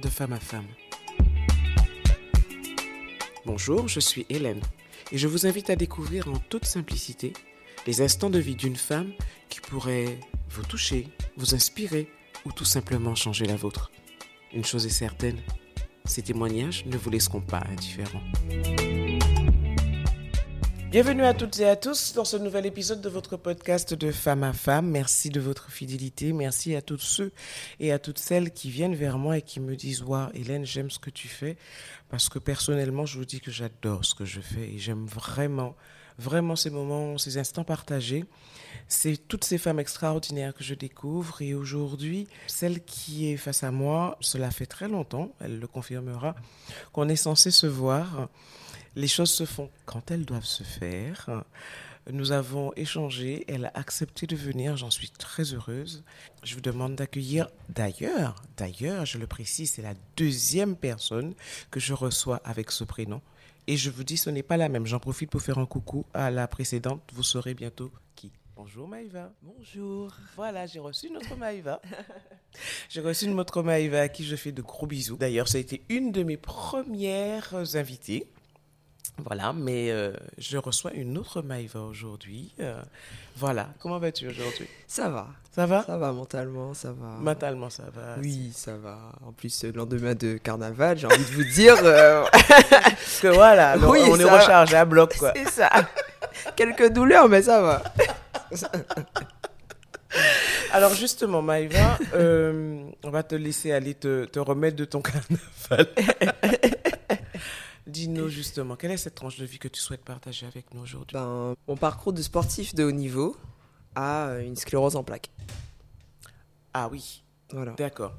de femme à femme. Bonjour, je suis Hélène et je vous invite à découvrir en toute simplicité les instants de vie d'une femme qui pourrait vous toucher, vous inspirer ou tout simplement changer la vôtre. Une chose est certaine, ces témoignages ne vous laisseront pas indifférents. Bienvenue à toutes et à tous dans ce nouvel épisode de votre podcast de Femme à Femme. Merci de votre fidélité. Merci à tous ceux et à toutes celles qui viennent vers moi et qui me disent Waouh, Hélène, j'aime ce que tu fais. Parce que personnellement, je vous dis que j'adore ce que je fais et j'aime vraiment, vraiment ces moments, ces instants partagés. C'est toutes ces femmes extraordinaires que je découvre et aujourd'hui, celle qui est face à moi, cela fait très longtemps, elle le confirmera, qu'on est censé se voir les choses se font quand elles doivent se faire. Nous avons échangé, elle a accepté de venir, j'en suis très heureuse. Je vous demande d'accueillir d'ailleurs, d'ailleurs, je le précise, c'est la deuxième personne que je reçois avec ce prénom. Et je vous dis, ce n'est pas la même. J'en profite pour faire un coucou à la précédente. Vous saurez bientôt qui. Bonjour Maïva. Bonjour. Voilà, j'ai reçu notre Maïva. j'ai reçu notre Maïva à qui je fais de gros bisous. D'ailleurs, ça a été une de mes premières invitées. Voilà, mais euh, je reçois une autre Maïva aujourd'hui. Euh, voilà, comment vas-tu aujourd'hui? Ça va. Ça va? Ça va mentalement, ça va. Mentalement, ça va. Oui, ça va. En plus, le lendemain de carnaval, j'ai envie de vous dire. euh, que voilà, on- Oui, on est rechargé à bloc, quoi. C'est ça. Quelques douleurs, mais ça va. Alors justement, Maïva, on va te laisser aller te, te remettre de ton carnaval. Dis-nous justement, quelle est cette tranche de vie que tu souhaites partager avec nous aujourd'hui? Ben, mon parcours de sportif de haut niveau a une sclérose en plaques. Ah oui, Voilà. d'accord.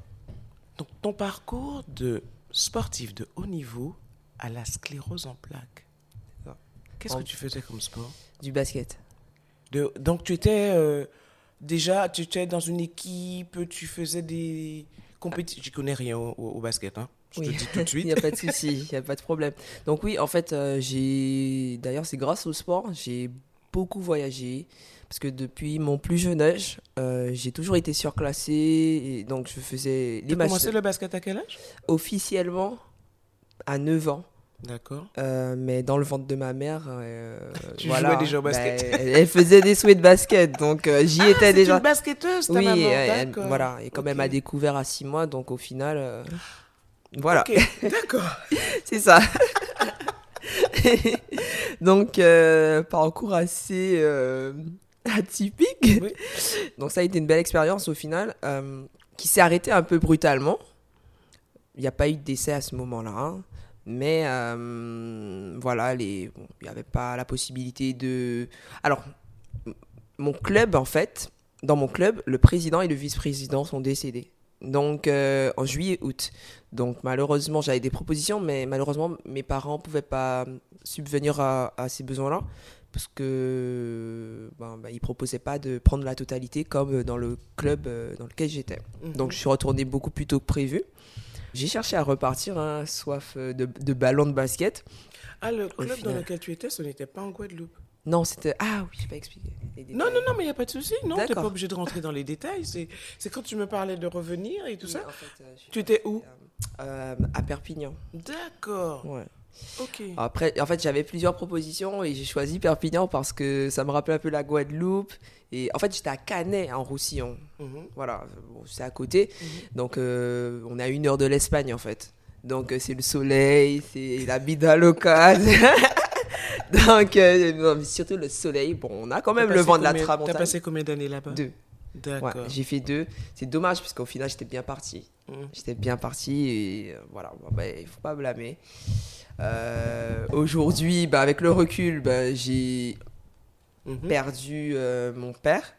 Donc ton parcours de sportif de haut niveau à la sclérose en plaques. Qu'est-ce que tu faisais comme sport? Du basket. De- donc tu étais euh, déjà, tu étais dans une équipe, tu faisais des compétitions. Je connais rien au- au basket, hein? Je te Oui. dis tout de Il suite. n'y a pas de souci, il n'y a pas de problème. Donc oui, en fait, euh, j'ai... D'ailleurs, c'est grâce au sport, j'ai beaucoup voyagé. Parce que depuis mon plus jeune âge, euh, j'ai toujours été surclassé. Et donc, je faisais Tu les as matchs commencé le basket à quel âge? Officiellement à 9 ans. D'accord. Euh, mais dans le ventre de ma mère, euh, Tu voilà, jouais déjà au basket. bah, elle, elle faisait des souhaits de basket, donc euh, j'y étais Ah, c'est déjà. une basketteuse, ta Oui, maman. elle- elle- voilà. Et comme elle Ok. m'a découvert à 6 mois, donc au final, euh, voilà. D'accord. C'est ça. Donc, euh, parcours assez euh, atypique. Oui. Donc, ça a été une belle expérience au final, euh, qui s'est arrêtée un peu brutalement. Il n'y a pas eu de décès à ce moment-là. hein. Mais euh, voilà, bon, il n'y avait pas la possibilité de. Alors, mon club, en fait, dans mon club, le président et le vice-président sont décédés. Donc, euh, en juillet-août. Donc malheureusement, j'avais des propositions, mais malheureusement, mes parents ne pouvaient pas subvenir à, à ces besoins-là parce que ben, ben, ils proposaient pas de prendre la totalité comme dans le club euh, dans lequel j'étais. Mhm. Donc je suis retourné beaucoup plus tôt que prévu. J'ai cherché à repartir, hein, soif de, de ballon de basket. Ah, le club dans lequel tu étais, ce n'était pas en Guadeloupe. Non, c'était... Ah oui, j'ai pas expliqué. Non, non, non, mais il n'y a pas de souci. Non, tu n'es pas obligé de rentrer dans les détails. C'est quand tu me parlais de revenir et tout Oui, ça. en fait, euh, je Tu étais où? euh, À Perpignan. D'accord. Ouais. Ok. Après, en fait, j'avais plusieurs propositions et j'ai choisi Perpignan parce que ça me rappelait un peu la Guadeloupe. Et en fait, j'étais à Canet, en Roussillon. Mhm. Voilà, bon, c'est à côté. Mhm. Donc, euh, on a une heure de l'Espagne, en fait. Donc, euh, c'est le soleil, c'est la vida locale. Donc, euh, non, surtout le soleil. Bon, on a quand même le vent de la tramontane. T'as passé combien d'années là-bas Deux. D'accord. Ouais, j'ai fait deux. C'est dommage, puisqu'au final, j'étais bien parti. Mhm. J'étais bien parti et euh, voilà, ben, il faut pas blâmer. Euh, Aujourd'hui, bah, avec le recul, bah, j'ai Mhm. perdu euh, mon père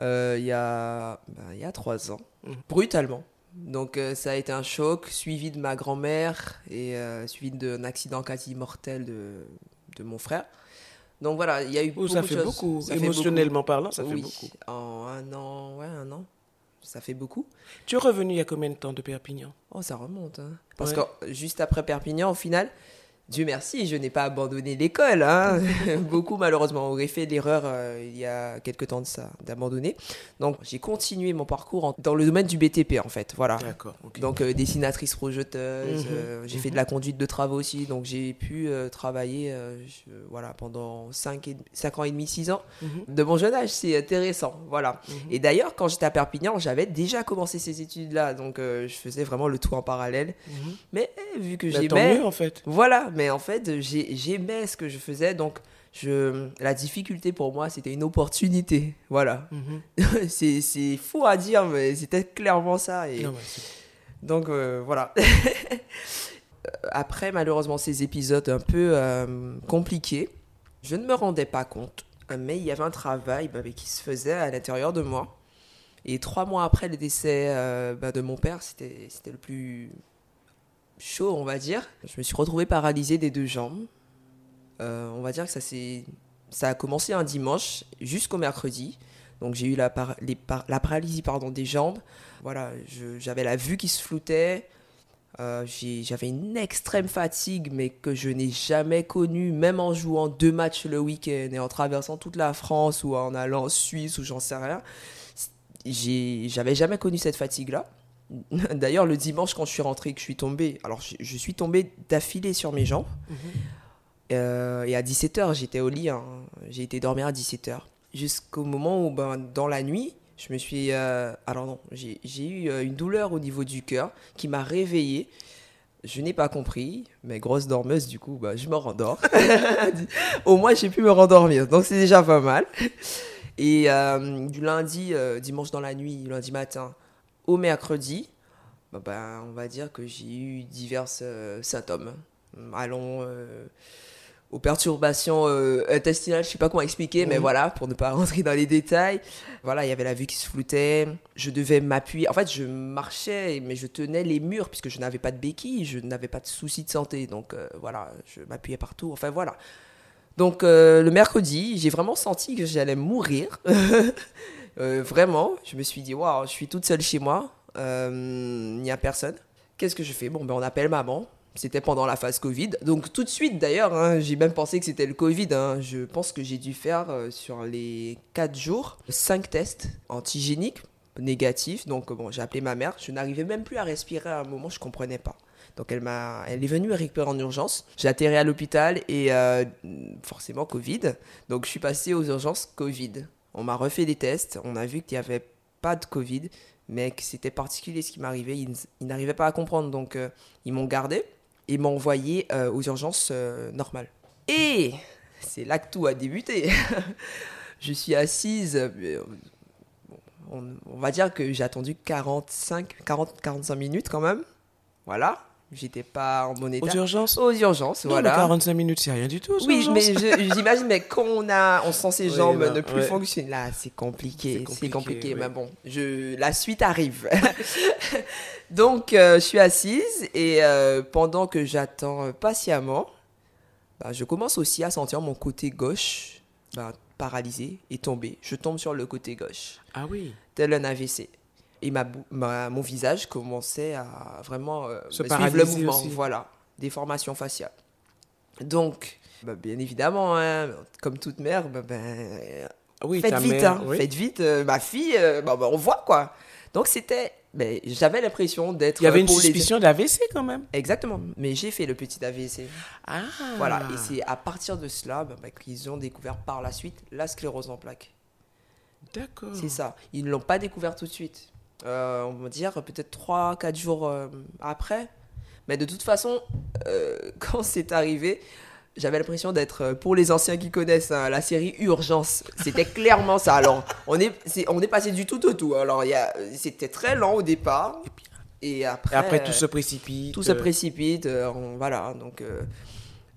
euh, il y, a, y a trois ans, Mhm. brutalement. Donc ça a été un choc, suivi de ma grand-mère et suivi d'un accident quasi mortel de, de mon frère. Donc voilà, il y a eu Oh, beaucoup ça de choses. beaucoup. Ça fait Émotionnellement parlant, ça fait beaucoup. en un an, ouais, un an, ça fait beaucoup. Tu es revenu il y a combien de temps de Perpignan? Oh, ça remonte. hein. Parce Ouais. que juste après Perpignan, au final, Dieu merci, je n'ai pas abandonné l'école. Hein. Beaucoup, malheureusement, auraient fait l'erreur euh, il y a quelques temps de ça, d'abandonner. Donc, j'ai continué mon parcours en- dans le domaine du BTP, en fait. Voilà. D'accord. ok. Donc, euh, dessinatrice projeteuse. Mhm, euh, j'ai fait de la conduite de travaux aussi. Donc, j'ai pu travailler je- voilà, pendant 5, ans et demi, 6 ans. Mhm, De mon jeune âge, c'est intéressant. Voilà. mhm. Et d'ailleurs, quand j'étais à Perpignan, j'avais déjà commencé ces études-là. Donc, je faisais vraiment le tout en parallèle. Mais eh, vu que Bah, tant j'aimais. mieux en fait. Voilà, mais en fait, j'ai- j'aimais ce que je faisais, donc je, la difficulté pour moi, c'était une opportunité. Voilà. Mhm. c'est c'est fou à dire, mais c'était clairement ça. Et Non, donc euh, voilà. Après, malheureusement, ces épisodes un peu euh, compliqués, je ne me rendais pas compte, mais il y avait un travail bah, qui se faisait à l'intérieur de moi. Et trois mois après le décès euh, bah, de mon père, c'était le plus chaud, on va dire. Je me suis retrouvée paralysée des deux jambes. Euh, on va dire que ça, ça a commencé un dimanche jusqu'au mercredi. Donc j'ai eu la, par- les par- la paralysie pardon, des jambes. Voilà, j'avais la vue qui se floutait. Euh, J'avais une extrême fatigue, mais que je n'ai jamais connue, même en jouant deux matchs le week-end et en traversant toute la France ou en allant en Suisse ou j'en sais rien. J'avais jamais connu cette fatigue-là. D'ailleurs, le dimanche, quand je suis rentré, que je suis tombé, alors je, je suis tombé d'affilée sur mes jambes. Mhm. Euh, et à 17h, j'étais au lit. hein. J'ai été dormir à 17h. Jusqu'au moment où, ben, dans la nuit, je me suis. euh, alors non, j'ai eu euh, une douleur au niveau du cœur qui m'a réveillée. Je n'ai pas compris, mais grosse dormeuse, du coup, bah, je me rendors. au moins, j'ai pu me rendormir. Donc, c'est déjà pas mal. Et euh, du lundi, dimanche dans la nuit, lundi matin, au mercredi, bah, bah, on va dire que j'ai eu divers euh, symptômes. Allons euh, aux perturbations euh, intestinales, je sais pas comment expliquer, mais voilà, pour ne pas rentrer dans les détails. Voilà, il y avait la vue qui se floutait. Je devais m'appuyer. En fait, je marchais, mais je tenais les murs puisque je n'avais pas de béquille, je n'avais pas de soucis de santé. Donc voilà, je m'appuyais partout. Enfin voilà. Donc euh, le mercredi, j'ai vraiment senti que j'allais mourir. Euh, vraiment, je me suis dit, waouh, je suis toute seule chez moi, euh, il n'y a personne. Qu'est-ce que je fais? Bon, ben on appelle maman. C'était pendant la phase Covid. Donc tout de suite d'ailleurs, hein, j'ai même pensé que c'était le Covid. hein. Je pense que j'ai dû faire euh, sur les 4 jours 5 tests antigéniques négatifs. Donc bon, j'ai appelé ma mère. Je n'arrivais même plus à respirer à un moment, je comprenais pas. Donc elle, elle est venue me récupérer en urgence. J'ai atterri à l'hôpital et forcément Covid. Donc je suis passé aux urgences Covid. On m'a refait des tests. On a vu qu'il n'y avait pas de Covid, mais que c'était particulier ce qui m'arrivait. Ils, n'arrivaient pas à comprendre. Donc euh, ils m'ont gardé et m'ont envoyé euh, aux urgences euh, normales. Et c'est là que tout a débuté. je suis assise. on, on va dire que j'ai attendu 45, 40, 45 minutes quand même. Voilà. J'étais pas en bon état. Aux urgences Aux urgences, Non, voilà. mais 45 minutes, c'est rien du tout. aux Oui, urgences. mais j'imagine, mais quand on, a, on sent ses Oui, jambes ne plus ouais. fonctionner, là, c'est compliqué. C'est compliqué, mais bon, je, la suite arrive. Donc, euh, je suis assise et euh, pendant que j'attends patiemment, bah, je commence aussi à sentir mon côté gauche bah, paralysé et tomber. Je tombe sur le côté gauche Ah oui. tel un AVC. Et ma, mon visage commençait à vraiment euh, Se suivre le mouvement. aussi. Voilà, déformation faciale. Donc, bah, bien évidemment, hein, comme toute mère, bah, ben, Oui, faites vite, mère, hein, oui. faites vite, euh, ma fille, euh, bah, bah, on voit quoi. Donc c'était, ben, j'avais l'impression d'être. Il y avait une les- suspicion d'AVC quand même. Exactement, mais j'ai fait le petit AVC. Ah. Voilà, et c'est à partir de cela bah, bah, qu'ils ont découvert par la suite la sclérose en plaques. D'accord. C'est ça. Ils ne l'ont pas découvert tout de suite. Euh, on va dire peut-être 3-4 jours euh, après. Mais de toute façon, euh, quand c'est arrivé, j'avais l'impression d'être, pour les anciens qui connaissent hein, la série Urgence, c'était clairement ça. Alors, on est, on est passé du tout au tout. Alors, c'était très lent au départ. Et après, Et après, tout se précipite. tout se précipite. on- voilà, donc...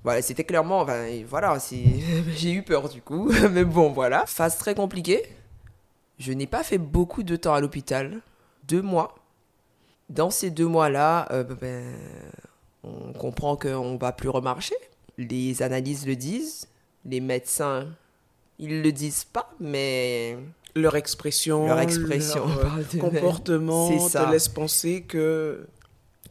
voilà, c'était clairement, enfin, voilà, j'ai eu peur du coup, mais bon, voilà. Phase très compliquée. Je n'ai pas fait beaucoup de temps à l'hôpital, deux mois. Dans ces deux mois-là, euh, ben, on comprend qu'on va plus remarcher. Les analyses le disent, les médecins, ils le disent pas, mais Leur expression. leur expression leur, euh, comportement ça. te laisse penser que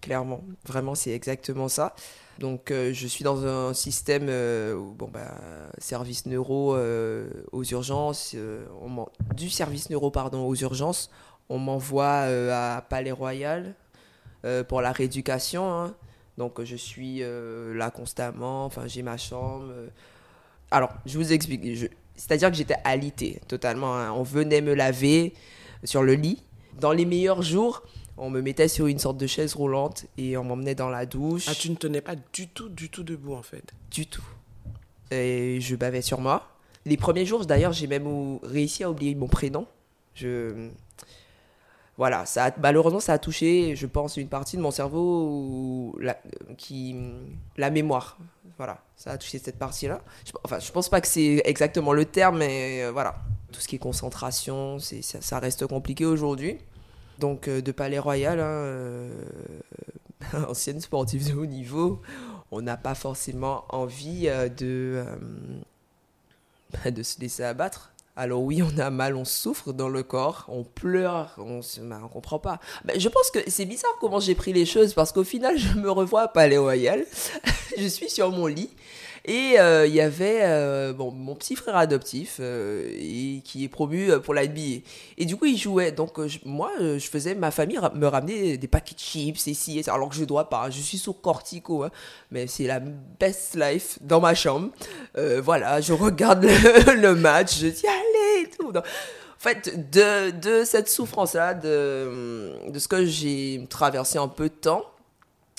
clairement. Vraiment, c'est exactement ça. Donc, euh, je suis dans un système, euh, où, bon, bah, service neuro euh, aux urgences, du service neuro, pardon, aux urgences. On m'envoie euh, à Palais Royal euh, pour la rééducation. hein. Donc, je suis euh, là constamment. Enfin, j'ai ma chambre. Alors, je vous explique. Je- C'est-à-dire que j'étais alitée totalement. hein. On venait me laver sur le lit. Dans les meilleurs jours, on me mettait sur une sorte de chaise roulante et on m'emmenait dans la douche. Ah, tu ne tenais pas du tout, du tout debout en fait? Du tout. Et je bavais sur moi. Les premiers jours, d'ailleurs, j'ai même réussi à oublier mon prénom. Je... Voilà, ça a- malheureusement, ça a touché, je pense, une partie de mon cerveau la, qui, la mémoire. Voilà, ça a touché cette partie-là. Je, enfin, je pense pas que c'est exactement le terme, mais euh, voilà. Tout ce qui est concentration, c'est, ça, reste compliqué aujourd'hui. Donc, euh, de Palais Royal, hein, euh, ancienne sportive de haut niveau, on n'a pas forcément envie euh, de, de se laisser abattre. Alors oui, on a mal, on souffre dans le corps, on pleure, on bah, on comprend pas. Ben, je pense que c'est bizarre comment j'ai pris les choses parce qu'au final, je me revois à Palais Royal, je suis sur mon lit et euh, il y avait euh, bon, mon petit frère adoptif euh, et, qui est promu pour la NBA. Et du coup, il jouait. Donc, moi, je faisais ma famille me ramener des paquets de chips et ça. Alors que je dois pas. Je suis sous cortico. hein. mais c'est la best life dans ma chambre. Voilà, je regarde le, match. Je dis, allez et tout. En fait, de, de cette souffrance-là, de, de ce que j'ai traversé en peu de temps,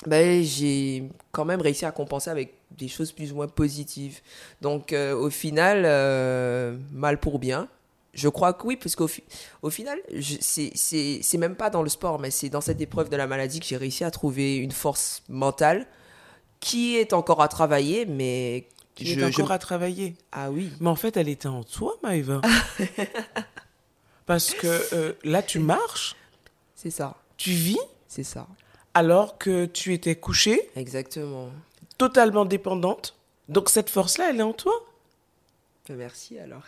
ben, j'ai quand même réussi à compenser avec des choses plus ou moins positives. Donc, euh, au final, euh, mal pour bien. Je crois que oui, parce qu'au fi- au final, c'est- même pas dans le sport, mais c'est dans cette épreuve de la maladie que j'ai réussi à trouver une force mentale qui est encore à travailler, mais Qui je, est je- encore à travailler. Ah oui, Mais en fait, elle était en toi, Maëva. Parce que euh, là, tu marches, c'est ça, tu vis, c'est ça, alors que tu étais couchée, exactement. totalement dépendante. Donc cette force-là, elle est en toi. Merci alors.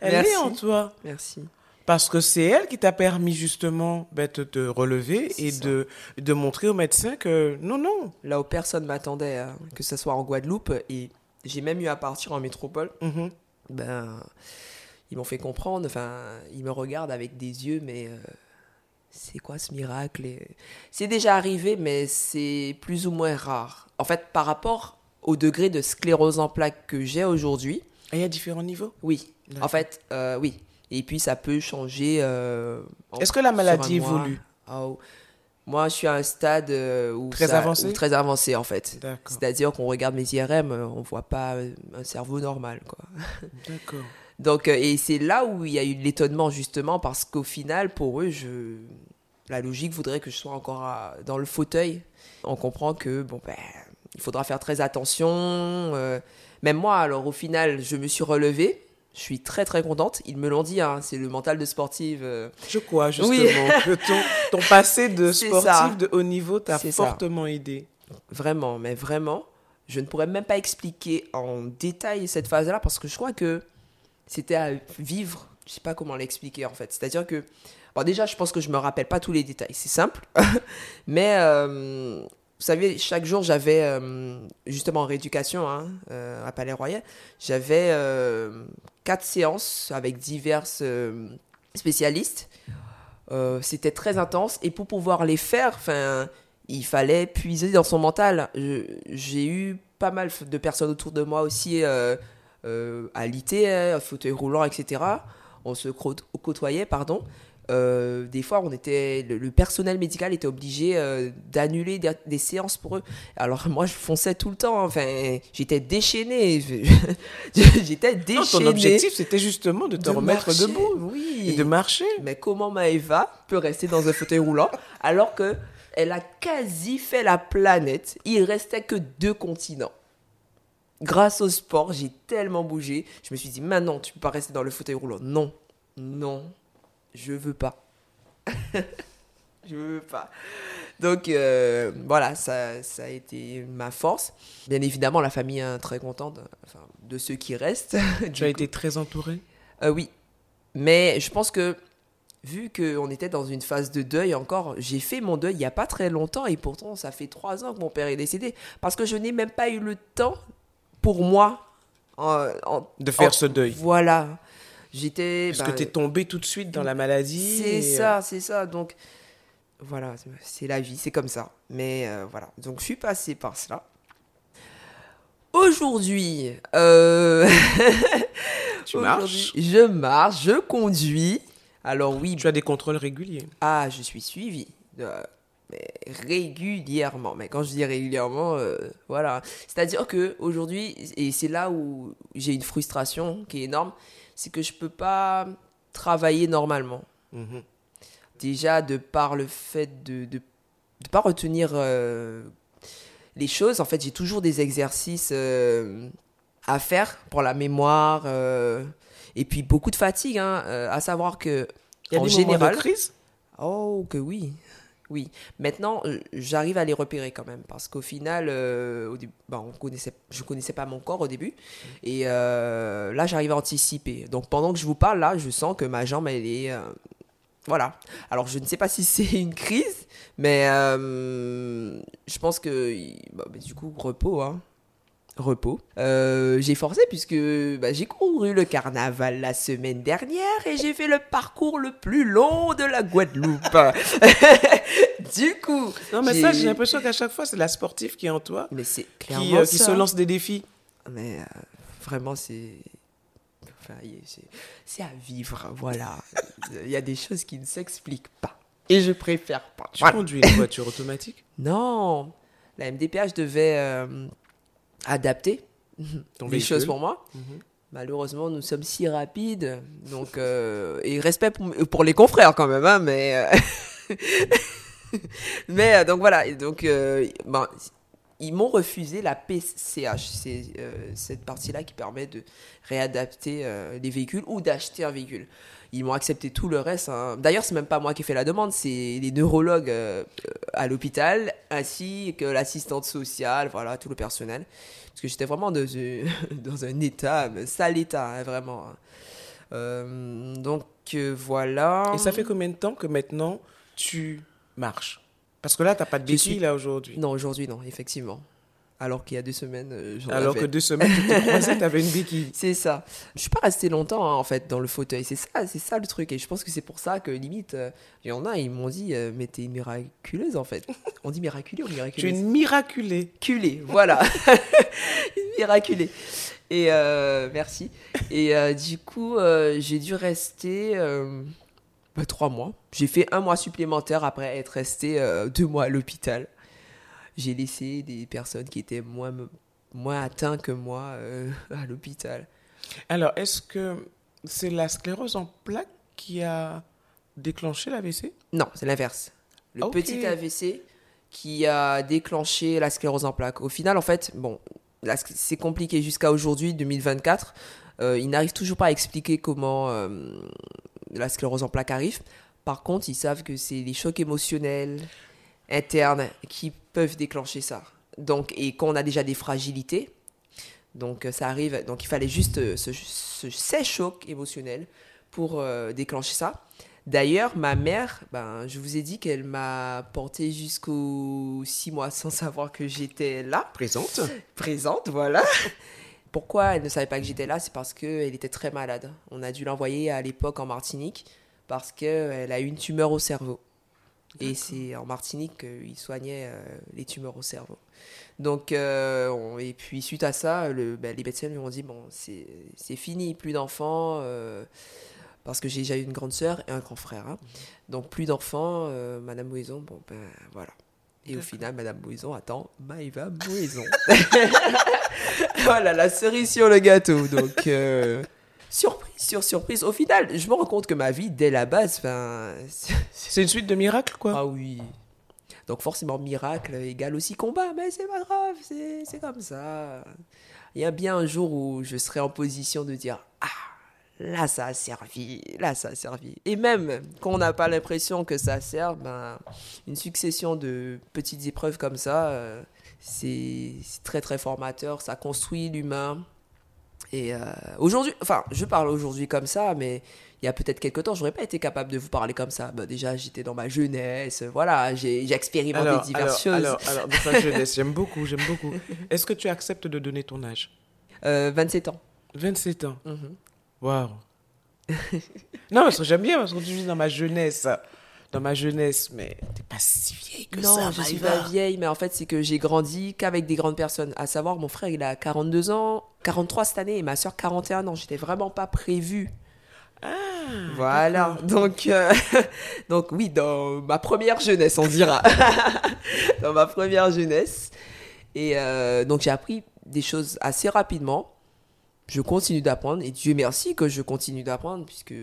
Elle Merci. est en toi. Merci. Parce que c'est elle qui t'a permis justement ben, de te relever et ça. de, de montrer au médecin que non, non. Là où personne m'attendait, hein, que ce soit en Guadeloupe, et j'ai même eu à partir en métropole, Mhm. ben, ils m'ont fait comprendre, enfin, ils me regardent avec des yeux, mais euh, c'est quoi ce miracle Et C'est déjà arrivé, mais c'est plus ou moins rare. En fait, par rapport au degré de sclérose en plaques que j'ai aujourd'hui, il y a différents niveaux? oui. En fait, euh, oui. Et puis, ça peut changer. euh, Est-ce que la maladie évolue? Oh. Moi, je suis à un stade euh, où Très ça- avancé? où très avancé, en fait. C'est-à-dire qu'on regarde mes IRM, on voit pas un cerveau normal, quoi. D'accord. Donc, euh, et c'est là où il y a eu l'étonnement, justement, parce qu'au final, pour eux, je... la logique voudrait que je sois encore à- dans le fauteuil. On comprend que, bon, ben, il faudra faire très attention. euh, Même moi, alors, au final, je me suis relevée. Je suis très, très contente. Ils me l'ont dit, hein, c'est le mental de sportive. euh, Je crois justement Oui. que ton, ton passé de ça. de haut niveau t'a ça. fortement aidé. Vraiment, mais vraiment, je ne pourrais même pas expliquer en détail cette phase-là parce que je crois que c'était à vivre. Je sais pas comment l'expliquer en fait. C'est-à-dire que, bon, déjà, je pense que je me rappelle pas tous les détails. C'est simple, mais euh, vous savez, chaque jour, j'avais euh, justement en rééducation hein, euh, à Palais Royal, j'avais quatre séances avec diverses euh, spécialistes. C'était très intense et pour pouvoir les faire, enfin il fallait puiser dans son mental. J'ai eu pas mal de personnes autour de moi aussi à l'IT, hein, fauteuil roulant, etc. On se côtoyait, pardon. Euh, des fois, on était, le, le personnel médical était obligé euh, d'annuler des, des séances pour eux. Alors moi, je fonçais tout le temps. Enfin, j'étais déchaînée. j'étais déchaînée. Non, ton objectif, c'était justement de te de remettre marcher, debout Oui. et de marcher. Mais comment Maëva peut rester dans un fauteuil roulant alors que elle a quasi fait la planète Il restait que deux continents. Grâce au sport, j'ai tellement bougé. Je me suis dit, maintenant, tu peux pas rester dans le fauteuil roulant. Non, non, je veux pas. je veux pas. Donc euh, voilà, ça, ça a été ma force. Bien évidemment, la famille est très contente enfin, de ceux qui restes. Tu as été très entouré. Euh, oui. Mais je pense que vu qu'on était dans une phase de deuil encore, j'ai fait mon deuil il n'y a pas très longtemps et pourtant ça fait trois ans que mon père est décédé parce que je n'ai même pas eu le temps pour moi de faire ce deuil. Voilà. J'étais. Parce que ben, tu es tombé tout de suite dans la maladie. C'est ça, c'est ça. Donc, voilà, c'est la vie, c'est comme ça. Mais euh, voilà. Donc, je suis passée par cela. Aujourd'hui, euh... tu marches Je marche, je conduis. Alors oui. Tu as des contrôles réguliers. Ah, je suis suivi. Euh, régulièrement. Mais quand je dis régulièrement, euh, voilà. C'est-à-dire que aujourd'hui, et c'est là où j'ai une frustration qui est énorme, c'est que je peux pas travailler normalement. Mhm. Déjà, de par le fait de ne pas retenir euh, les choses, en fait, j'ai toujours des exercices euh, à faire pour la mémoire et puis beaucoup de fatigue, hein, à savoir que Il y a en des général, de crise? Oh, que oui. Oui, maintenant euh, j'arrive à les repérer quand même parce qu'au final, euh, au bah, connaissait, je connaissais pas mon corps au début et euh, là j'arrive à anticiper. Donc pendant que je vous parle là, je sens que ma jambe elle est voilà. Alors je ne sais pas si c'est une crise, mais je pense que bah, du coup repos hein repos. Euh, j'ai forcé puisque bah, j'ai couru le carnaval la semaine dernière et j'ai fait le parcours le plus long de la Guadeloupe. du coup. Non, mais ça, j'ai l'impression qu'à chaque fois, c'est la sportive qui est en toi. Mais c'est qui, euh, qui se lance des défis. Mais euh, vraiment, c'est. Enfin, c'est à vivre, voilà. Il y a des choses qui ne s'expliquent pas. Et je préfère pas. Tu conduis une voiture automatique? Non. La MDPH devait adapter les choses pour moi. Mhm. Malheureusement, nous sommes si rapides. Donc, euh, et respect pour, les confrères quand même, hein, mais. Euh, mais euh, donc voilà. Donc, ben, ils m'ont refusé la PCH. C'est cette partie-là qui permet de réadapter les véhicules ou d'acheter un véhicule ils m'ont accepté tout le reste. Hein. D'ailleurs, c'est même pas moi qui ai fait la demande, c'est les neurologues euh, à l'hôpital, ainsi que l'assistante sociale, voilà, tout le personnel. Parce que j'étais vraiment dans, dans, un état, un sale état, hein, vraiment. Hein. Euh, donc euh, voilà. Et ça fait combien de temps que maintenant tu marches? Parce que là, tu n'as pas de béquille, là, aujourd'hui. Non, aujourd'hui, non, effectivement alors qu'il y a deux semaines, euh, Alors que deux semaines, tu t'avais une béquille. C'est ça. Je suis pas resté longtemps, hein, en fait, dans le fauteuil. C'est ça, c'est ça le truc. Et je pense que c'est pour ça que, limite, euh, il y en a, ils m'ont dit, euh, mais t'es miraculeuse, en fait. On dit miraculée ou miraculeuse Tu es une miraculée. Culée, voilà. une miraculée. Et merci. Et du coup, j'ai dû rester bah, trois mois. J'ai fait un mois supplémentaire après être resté deux mois à l'hôpital j'ai laissé des personnes qui étaient moins, moins atteintes que moi euh, à l'hôpital. Alors, est-ce que c'est la sclérose en plaques qui a déclenché l'AVC Non, c'est l'inverse. Le petit AVC qui a déclenché la sclérose en plaques. Au final, en fait, bon, c'est compliqué jusqu'à aujourd'hui, 2024. Euh, ils n'arrivent toujours pas à expliquer comment euh, la sclérose en plaques arrive. Par contre, ils savent que c'est les chocs émotionnels, internes qui peuvent déclencher ça. Donc, et qu'on a déjà des fragilités, donc ça arrive. Donc il fallait juste euh, ce, ces chocs émotionnels pour euh, déclencher ça. D'ailleurs, ma mère, ben, je vous ai dit qu'elle m'a porté jusqu'aux six mois sans savoir que j'étais là. Présente. Présente, voilà. Pourquoi elle ne savait pas que j'étais là? C'est parce qu'elle était très malade. On a dû l'envoyer à l'époque en Martinique parce qu'elle a eu une tumeur au cerveau. Et c'est en Martinique qu'ils soignaient euh, les tumeurs au cerveau. Donc, euh, et puis suite à ça, le, ben, les médecins lui ont dit bon, c'est fini, plus d'enfants, euh, parce que j'ai déjà eu une grande sœur et un grand frère. Hein. Donc, plus d'enfants, Madame Mouison, bon, ben voilà. Et au final, Madame Mouison attend Maïva Mouison. voilà, la cerise sur le gâteau. Donc, surprise sur surprise. Au final, je me rends compte que ma vie, dès la base, c'est une suite de miracles, quoi. Ah oui. Donc forcément, miracle égale aussi combat, mais c'est pas grave, c'est comme ça. Il y a bien un jour où je serai en position de dire Ah, là ça a servi, là ça a servi. Et même quand on n'a pas l'impression que ça sert, ben, une succession de petites épreuves comme ça, euh, c'est très très formateur, ça construit l'humain, Et euh, aujourd'hui, enfin, je parle aujourd'hui comme ça, mais il y a peut-être quelques temps, j'aurais pas été capable de vous parler comme ça. Bah, déjà, j'étais dans ma jeunesse, voilà, j'ai expérimenté Alors, diverses alors, choses. alors, alors, de ta jeunesse, j'aime beaucoup, j'aime beaucoup. Est-ce que tu acceptes de donner ton âge? Euh, 27 ans. 27 ans? Mhm. Waouh. non, parce que j'aime bien, parce que tu dis dans ma jeunesse. Dans ma jeunesse, mais t'es pas si vieille que non, ça. je suis pas vieille, mais en fait, c'est que j'ai grandi qu'avec des grandes personnes. À savoir, mon frère, il a 42 ans, 43 cette année, et ma soeur, 41 ans. J'étais vraiment pas prévue. Ah, Voilà. Donc, euh, donc, oui, dans ma première jeunesse, on dira. dans ma première jeunesse. Et euh, donc, j'ai appris des choses assez rapidement. Je continue d'apprendre, et Dieu merci que je continue d'apprendre, puisque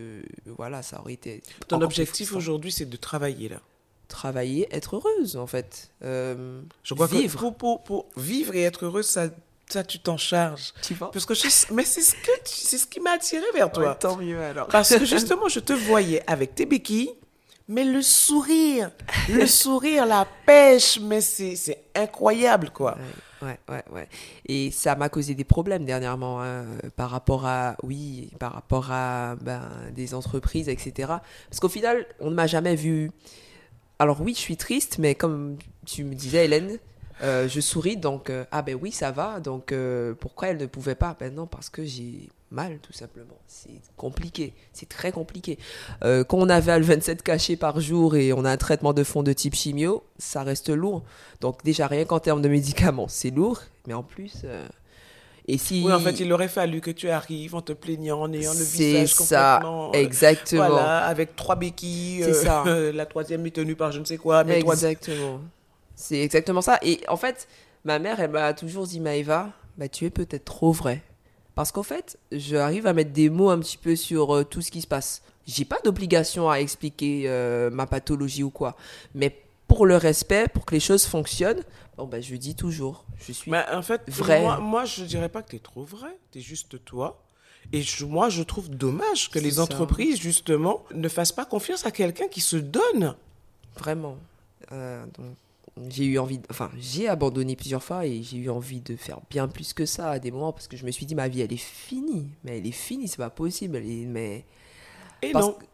voilà, ça aurait été. Ton objectif aujourd'hui, c'est de travailler là. Travailler, être heureuse, en fait. Euh, Je crois vivre. que pour, pour, pour vivre et être heureux, ça, ça tu t'en charges. Tu vois Parce que je- mais c'est ce que c'est ce qui m'a attiré vers toi. Ouais, tant mieux alors. Parce que justement, je te voyais avec tes béquilles, mais le sourire, le sourire, la pêche, mais c'est c'est incroyable quoi. Ouais, ouais, ouais. Et ça m'a causé des problèmes dernièrement hein, par rapport à, oui, par rapport à ben, des entreprises, etc. Parce qu'au final, on ne m'a jamais vu. Alors oui, je suis triste, mais comme tu me disais, Hélène, euh, je souris, donc euh, ah ben oui, ça va. Donc euh, pourquoi elle ne pouvait pas? Ben non, parce que j'ai mal, tout simplement. C'est compliqué, c'est très compliqué. Euh, quand on avait le 27 cachets par jour et on a un traitement de fond de type chimio, ça reste lourd. Donc déjà rien qu'en termes de médicaments, c'est lourd, mais en plus, euh, et si Oui, en fait, il aurait fallu que tu arrives en te plaignant, en ayant le c'est visage ça, complètement. euh, exactement, Voilà, avec trois béquilles. C'est ça. la troisième est tenue par je ne sais quoi. Mais exactement. C'est exactement ça. Et en fait, ma mère, elle m'a toujours dit, Maëva, bah, tu es peut-être trop vrai. Parce qu'en fait, j'arrive à mettre des mots un petit peu sur euh, tout ce qui se passe. J'ai pas d'obligation à expliquer euh, ma pathologie ou quoi. Mais pour le respect, pour que les choses fonctionnent, bon, bah, je dis toujours, je suis Mais en fait, Vrai. Moi, moi, je dirais pas que tu es trop vrai. Tu es juste toi. Et je- moi, je trouve dommage que les ça. entreprises, justement, ne fassent pas confiance à quelqu'un qui se donne. Vraiment. Euh, donc, j'ai eu envie, de- enfin, j'ai abandonné plusieurs fois et j'ai eu envie de faire bien plus que ça à des moments parce que je me suis dit ma vie elle est finie, mais elle est finie, c'est pas possible, elle est- mais Et parce non. que-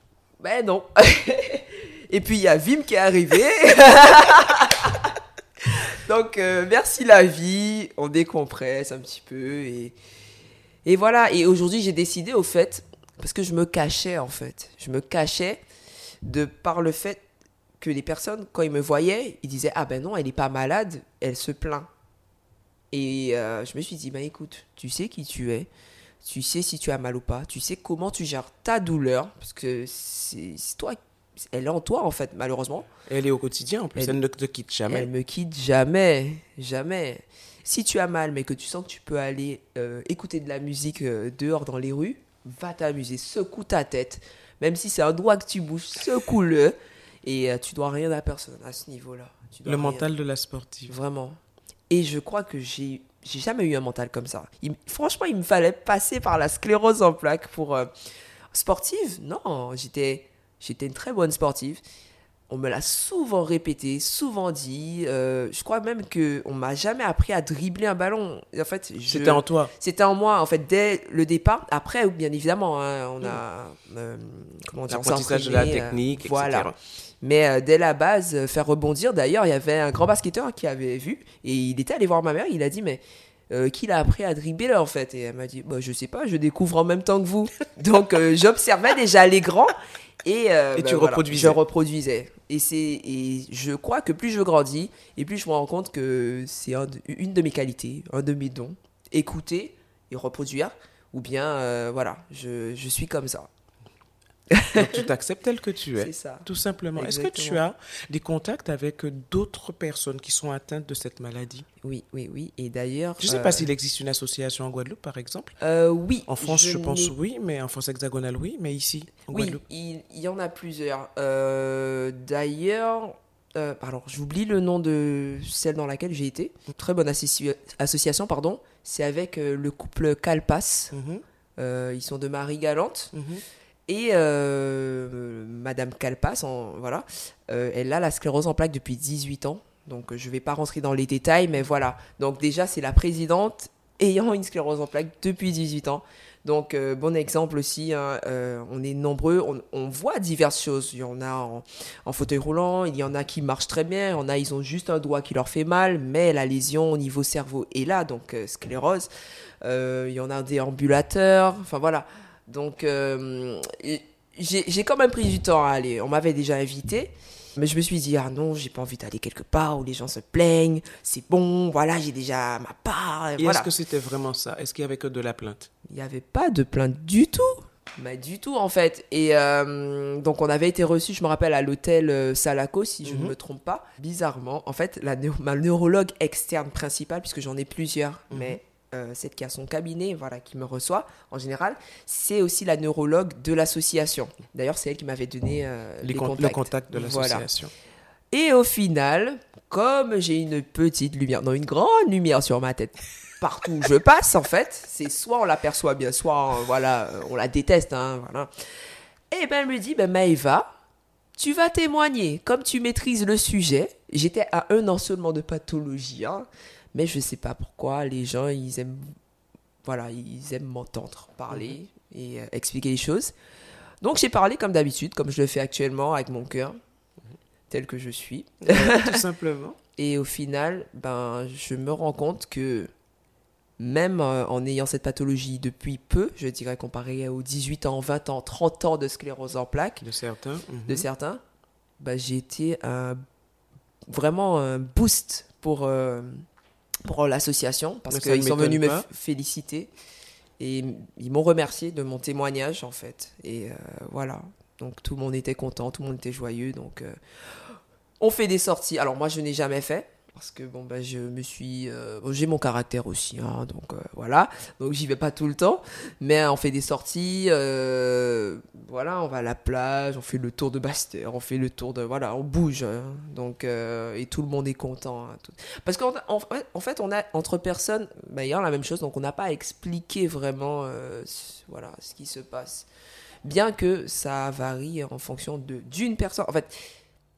ben non. et puis il y a Vim qui est arrivé. donc euh, merci la vie, on décompresse un petit peu et et voilà. Et aujourd'hui j'ai décidé au fait parce que je me cachais en fait, je me cachais de par le fait que les personnes, quand ils me voyaient, ils disaient Ah ben non, elle n'est pas malade, elle se plaint. Et euh, je me suis dit Bah écoute, tu sais qui tu es, tu sais si tu as mal ou pas, tu sais comment tu gères ta douleur, parce que c'est c'est toi, elle est en toi en fait, malheureusement. Elle est au quotidien, en plus. Elle- Elle, ne te quitte jamais. Elle me quitte jamais, jamais. Si tu as mal, mais que tu sens que tu peux aller euh, écouter de la musique euh, dehors dans les rues, va t'amuser, secoue ta tête. Même si c'est un doigt que tu bouges, secoue-le. Et euh, tu dois rien à personne à ce niveau-là. Le rien. mental de la sportive. Vraiment. Et je crois que j'ai j'ai jamais eu un mental comme ça. Il- franchement, il me fallait passer par la sclérose en plaques pour euh, sportive? Non, j'étais j'étais une très bonne sportive. On me l'a souvent répété, souvent dit. Euh, je crois même que on m'a jamais appris à dribbler un ballon. En fait, C'était en toi. c'était en moi, en fait, dès le départ. Après, bien évidemment, hein, on a. euh, comment dire L'apprentissage de la euh, technique, voilà. etc. Mais euh, dès la base, euh, faire rebondir. D'ailleurs, il y avait un grand basketteur qui avait vu et il était allé voir ma mère. Il a dit mais euh, qui l'a appris à dribbler en fait? Et elle m'a dit bah, je sais pas, je découvre en même temps que vous. Donc euh, j'observais déjà les grands et, euh, Et bah, tu voilà, reproduisais. Je reproduisais. Et c'est et je crois que plus je grandis et plus je me rends compte que c'est un une de mes qualités, un de mes dons. Écouter et reproduire. Ou bien voilà, je, je suis comme ça. Donc, tu t'acceptes tel que tu es. C'est ça. Tout simplement. Est-ce que tu as des contacts avec d'autres personnes qui sont atteintes de cette maladie? Oui, oui, oui. Et d'ailleurs. Je ne sais euh, pas s'il existe une association en Guadeloupe, par exemple. euh, oui. En France, je, pense oui, mais en France hexagonale, oui, mais ici, en Oui, Guadeloupe. il, il y en a plusieurs. Euh, D'ailleurs, euh, alors j'oublie le nom de celle dans laquelle j'ai été. Une très bonne associ- association, pardon. C'est avec euh, le couple Calpas. Mhm, Euh, ils sont de Marie Galante. mhm. Et euh, Madame Calpas, en, voilà, euh, elle a la sclérose en plaques depuis 18 ans. Donc je ne vais pas rentrer dans les détails, mais voilà. Donc déjà, c'est la présidente ayant une sclérose en plaques depuis 18 ans. Donc, euh, bon exemple aussi, hein, euh, on est nombreux, on, voit diverses choses. Il y en a en, fauteuil roulant, il y en a qui marchent très bien, il y en a, ils ont juste un doigt qui leur fait mal, mais la lésion au niveau cerveau est là, donc sclérose. il y en a des ambulateurs, enfin voilà. Donc, j'ai quand même pris du temps à aller. On m'avait déjà invité. Mais je me suis dit, ah non, j'ai pas envie d'aller quelque part où les gens se plaignent, c'est bon, voilà, j'ai déjà ma part. Et est-ce que c'était vraiment ça? Est-ce qu'il y avait que de la plainte? Il n'y avait pas de plainte du tout. Mais du tout, en fait. Et euh, donc, on avait été reçu, je me rappelle, à l'hôtel euh, Salaco, si je ne mhm. me trompe pas. Bizarrement, en fait, la, ma neurologue externe principale, puisque j'en ai plusieurs, mhm. mais euh, celle qui a son cabinet, voilà, qui me reçoit en général, c'est aussi la neurologue de l'association. D'ailleurs, c'est elle qui m'avait donné euh, les, contacts. le contact de l'association. Et au final, comme j'ai une petite lumière, non, une grande lumière sur ma tête, partout où je passe, en fait, c'est soit on l'aperçoit bien, soit voilà, on la déteste, hein, voilà. Et ben elle me dit, ben Maëva, tu vas témoigner, comme tu maîtrises le sujet. J'étais à un an seulement de pathologie, hein, mais je ne sais pas pourquoi les gens, ils aiment, voilà, ils aiment m'entendre parler mhm. et euh, expliquer les choses. Donc j'ai parlé comme d'habitude, comme je le fais actuellement avec mon cœur, tel que je suis. tout simplement. Et au final, ben, je me rends compte que même euh, en ayant cette pathologie depuis peu, je dirais comparé aux 18 ans, 20 ans, 30 ans de sclérose en plaques, de certains, de mhm. certains ben, j'ai été un, vraiment un boost pour, euh, pour l'association parce qu'ils sont venus me féliciter et ils m'ont remercié de mon témoignage en fait. Et euh, voilà, donc tout le monde était content, tout le monde était joyeux. Donc on fait des sorties. Alors moi je n'ai jamais fait parce que bon ben je me suis euh, j'ai mon caractère aussi hein, donc euh, voilà. Donc j'y vais pas tout le temps. Mais on fait des sorties euh, voilà on va à la plage on fait le tour de Bastère on fait le tour de voilà on bouge hein. donc et tout le monde est content hein, parce qu'en en, fait on a entre personnes d'ailleurs la même chose donc on n'a pas expliqué vraiment voilà ce qui se passe. Bien que ça varie en fonction de d'une personne. En fait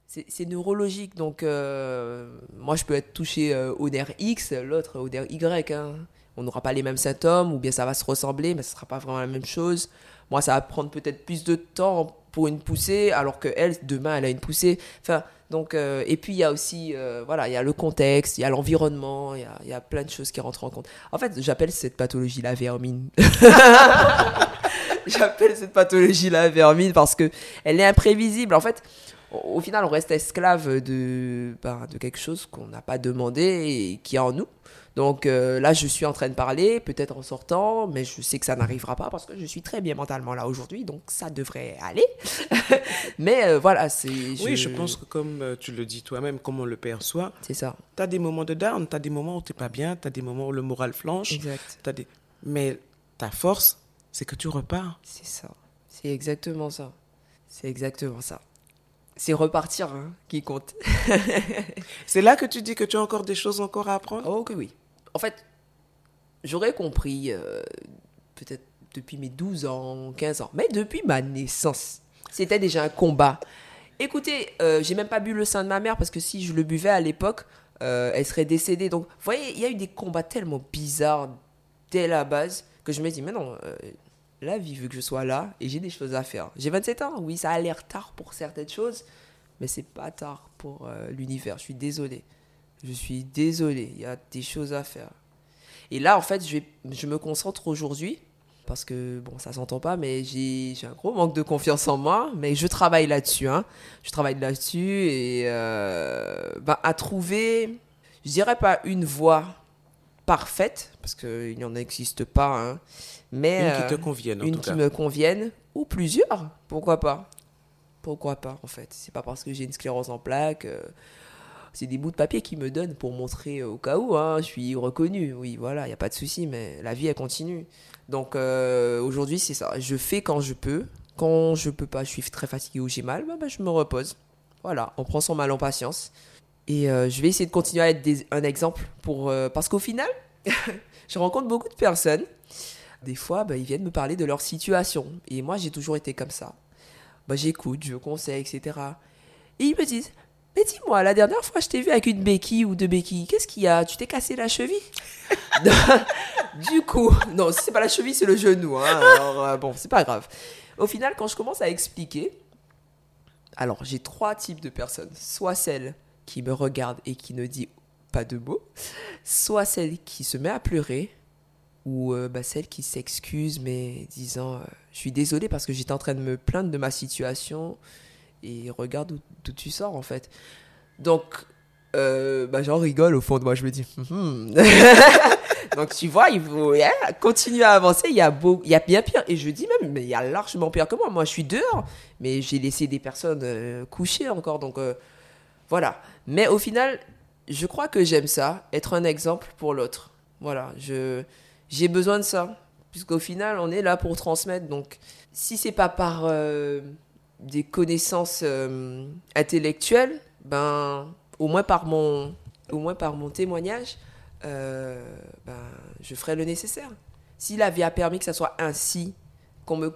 c'est neurologique. Donc, euh, moi, je peux être touché euh, au nerf X, l'autre au nerf Y. Hein. On n'aura pas les mêmes symptômes, ou bien ça va se ressembler, mais ce ne sera pas vraiment la même chose. Moi, ça va prendre peut-être plus de temps pour une poussée, alors que elle, demain, elle a une poussée. Enfin, donc, euh, et puis, il y a aussi, voilà, il y a le contexte, il y a l'environnement, il y a, plein de choses qui rentrent en compte. En fait, j'appelle cette pathologie la vermine. j'appelle cette pathologie la vermine parce que elle est imprévisible. En fait, au final, on reste esclave de, ben, de quelque chose qu'on n'a pas demandé et qui est en nous. Donc euh, là, je suis en train de parler, peut-être en sortant, mais je sais que ça n'arrivera pas parce que je suis très bien mentalement là aujourd'hui, donc ça devrait aller. mais euh, voilà, c'est... Oui, je pense que comme euh, tu le dis toi-même, comme on le perçoit, c'est ça. Tu as des moments de down, tu as des moments où tu n'es pas bien, tu as des moments où le moral flanche. Exact. As des... Mais ta force, c'est que tu repars. C'est ça. C'est exactement ça. C'est exactement ça c'est repartir hein, qui compte. c'est là que tu dis que tu as encore des choses encore à apprendre? Oh que oui. En fait, j'aurais compris euh, peut-être depuis mes 12 ans, 15 ans, mais depuis ma naissance. C'était déjà un combat. Écoutez, euh, j'ai même pas bu le sein de ma mère parce que si je le buvais à l'époque, euh, elle serait décédée. Donc, vous voyez, il y a eu des combats tellement bizarres dès la base que je me dis, mais non, la vie veut que je sois là et j'ai des choses à faire. J'ai 27 ans, oui, ça a l'air tard pour certaines choses, mais c'est pas tard pour euh, l'univers. Je suis désolé. Je suis désolé, il y a des choses à faire. Et là, en fait, je, je me concentre aujourd'hui parce que, bon, ça s'entend pas, mais j'ai un gros manque de confiance en moi, mais je travaille là-dessus. Hein. Je travaille là-dessus et euh, bah, à trouver, je dirais pas une voie parfaite, parce qu'il n'y en existe pas, hein, mais une qui te euh, convienne, en une qui me convienne, ou plusieurs, pourquoi pas Pourquoi pas, en fait C'est pas parce que j'ai une sclérose en plaques. Euh, c'est des bouts de papier qui me donnent pour montrer au cas où, hein, je suis reconnu, oui, voilà, il n'y a pas de souci, mais la vie, elle continue. Donc euh, aujourd'hui, c'est ça, je fais quand je peux, quand je peux pas, je suis très fatigué ou j'ai mal, bah, bah, je me repose. Voilà, on prend son mal en patience. Et je vais essayer de continuer à être un exemple pour, parce qu'au final, je rencontre beaucoup de personnes des fois, bah, ils viennent me parler de leur situation. Et moi, j'ai toujours été comme ça. Bah, J'écoute, je conseille, etc. Et ils me disent, Mais dis-moi, la dernière fois, je t'ai vu avec une béquille ou deux béquilles. Qu'est-ce qu'il y a? Tu t'es cassé la cheville? Du coup, non, si c'est pas la cheville, c'est le genou. Hein. Alors, euh, bon, c'est pas grave. Au final, quand je commence à expliquer, alors j'ai trois types de personnes. Soit celle qui me regarde et qui ne dit pas de mots, soit celle qui se met à pleurer, ou euh, bah, celle qui s'excuse mais disant euh, je suis désolée parce que j'étais en train de me plaindre de ma situation et regarde d'où tu sors en fait. Donc euh, bah, j'en rigole au fond de moi, je me dis hmm. donc tu vois, il faut continuer à avancer, il y, a beau, il y a bien pire et je dis même mais il y a largement pire que moi. Moi je suis dehors mais j'ai laissé des personnes coucher encore donc voilà. Mais au final, je crois que j'aime ça, être un exemple pour l'autre. Voilà, je j'ai besoin de ça. Puisqu'au final, on est là pour transmettre. Donc, si c'est pas par euh, des connaissances euh, intellectuelles, ben, au moins par mon, au moins par mon témoignage, euh, ben, je ferai le nécessaire. Si la vie a permis que ça soit ainsi, qu'on me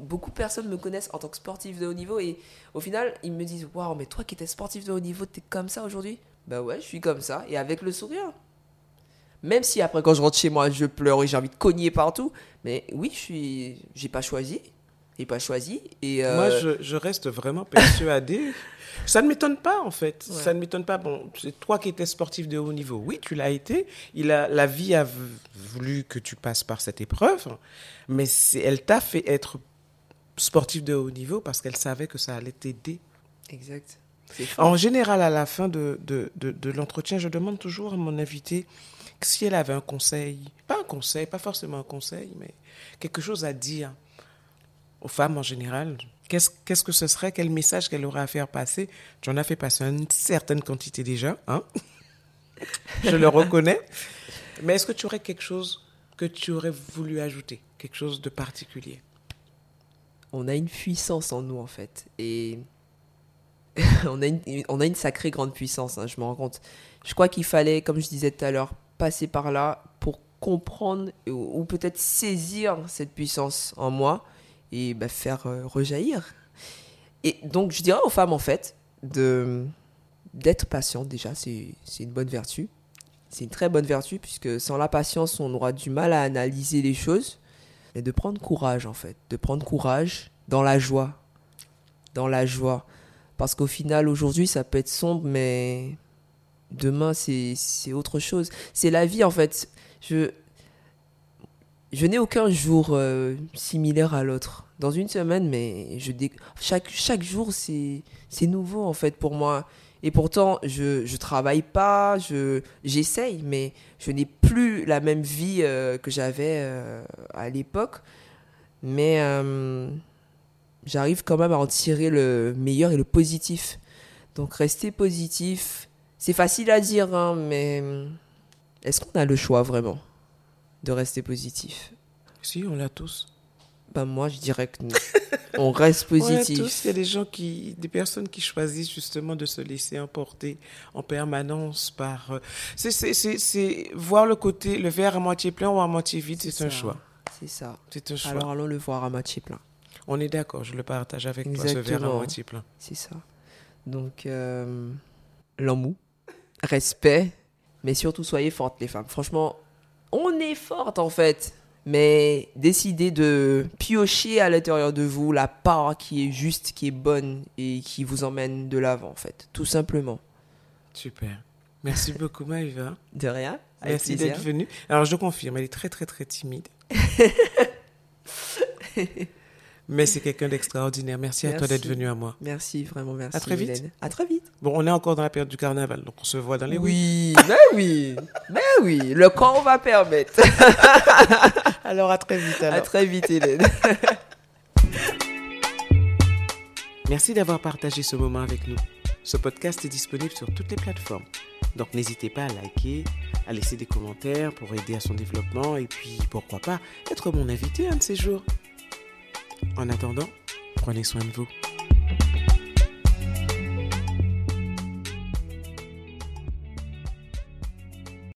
beaucoup de personnes me connaissent en tant que sportif de haut niveau et au final, ils me disent Waouh, mais toi qui étais sportif de haut niveau, t'es comme ça aujourd'hui? Ben ouais, je suis comme ça et avec le sourire. Même si après, quand je rentre chez moi, je pleure et j'ai envie de cogner partout. Mais oui, je suis, j'ai pas choisi. J'ai pas choisi. Et euh, Moi, je, je, reste vraiment persuadée. Ça ne m'étonne pas, en fait. Ça ne m'étonne pas. Bon, c'est toi qui étais sportif de haut niveau. Oui, tu l'as été. Il a, la vie a voulu que tu passes par cette épreuve. Mais elle t'a fait être sportif de haut niveau parce qu'elle savait que ça allait t'aider. Exact. En général, à la fin de, de, de, de l'entretien, je demande toujours à mon invité si elle avait un conseil, pas un conseil, pas forcément un conseil, mais quelque chose à dire aux femmes en général, qu'est-ce, que ce serait, quel message qu'elle aurait à faire passer? Tu en as fait passer une certaine quantité déjà, hein? Je le reconnais. Mais est-ce que tu aurais quelque chose que tu aurais voulu ajouter, quelque chose de particulier? On a une puissance en nous, en fait. Et on, a une, on a une sacrée grande puissance, hein, je me rends compte. Je crois qu'il fallait, comme je disais tout à l'heure, passer par là pour comprendre ou, peut-être saisir cette puissance en moi et bah, faire euh, rejaillir. Et donc, je dirais aux femmes, en fait, d'être patiente déjà, c'est une bonne vertu. C'est une très bonne vertu, puisque sans la patience, on aura du mal à analyser les choses. Mais de prendre courage, en fait. De prendre courage dans la joie. Dans la joie. Parce qu'au final, aujourd'hui, ça peut être sombre, mais demain c'est autre chose. C'est la vie en fait. Je, je n'ai aucun jour euh, similaire à l'autre. Dans une semaine, mais chaque, chaque jour c'est nouveau en fait pour moi. Et pourtant, je ne travaille pas, j'essaye, mais je n'ai plus la même vie euh, que j'avais euh, à l'époque. Mais j'arrive quand même à en tirer le meilleur et le positif. Donc rester positif, c'est facile à dire, hein, mais est-ce qu'on a le choix vraiment? De rester positif Si, on l'a tous. Ben moi, je dirais que on reste positif. On tous. Il y a des gens qui, des personnes qui choisissent justement de se laisser emporter en permanence par. Euh, c'est voir le côté, le verre à moitié plein ou à moitié vide, c'est un choix. C'est ça. C'est un choix. Alors allons le voir à moitié plein. On est d'accord, je le partage avec toi, ce verre à moitié plein. C'est ça. Donc, euh, l'amour respect, mais surtout soyez fortes les femmes. Franchement, on est fortes en fait, mais décidez de piocher à l'intérieur de vous la part qui est juste, qui est bonne et qui vous emmène de l'avant en fait, tout simplement. Super. Merci beaucoup Maïva. De rien. Merci d'être venue. Alors je confirme, elle est très très très timide. Mais c'est quelqu'un d'extraordinaire. Merci, à toi d'être venu à moi. Merci, vraiment merci. À très vite. À très vite. Bon, on est encore dans la période du carnaval, donc on se voit dans les Oui, mais oui, mais oui, le corps va permettre. alors à très vite. Alors. À très vite, Hélène. Merci d'avoir partagé ce moment avec nous. Ce podcast est disponible sur toutes les plateformes. Donc n'hésitez pas à liker, à laisser des commentaires pour aider à son développement et puis pourquoi pas être mon invité un de ces jours. En attendant, prenez soin de vous.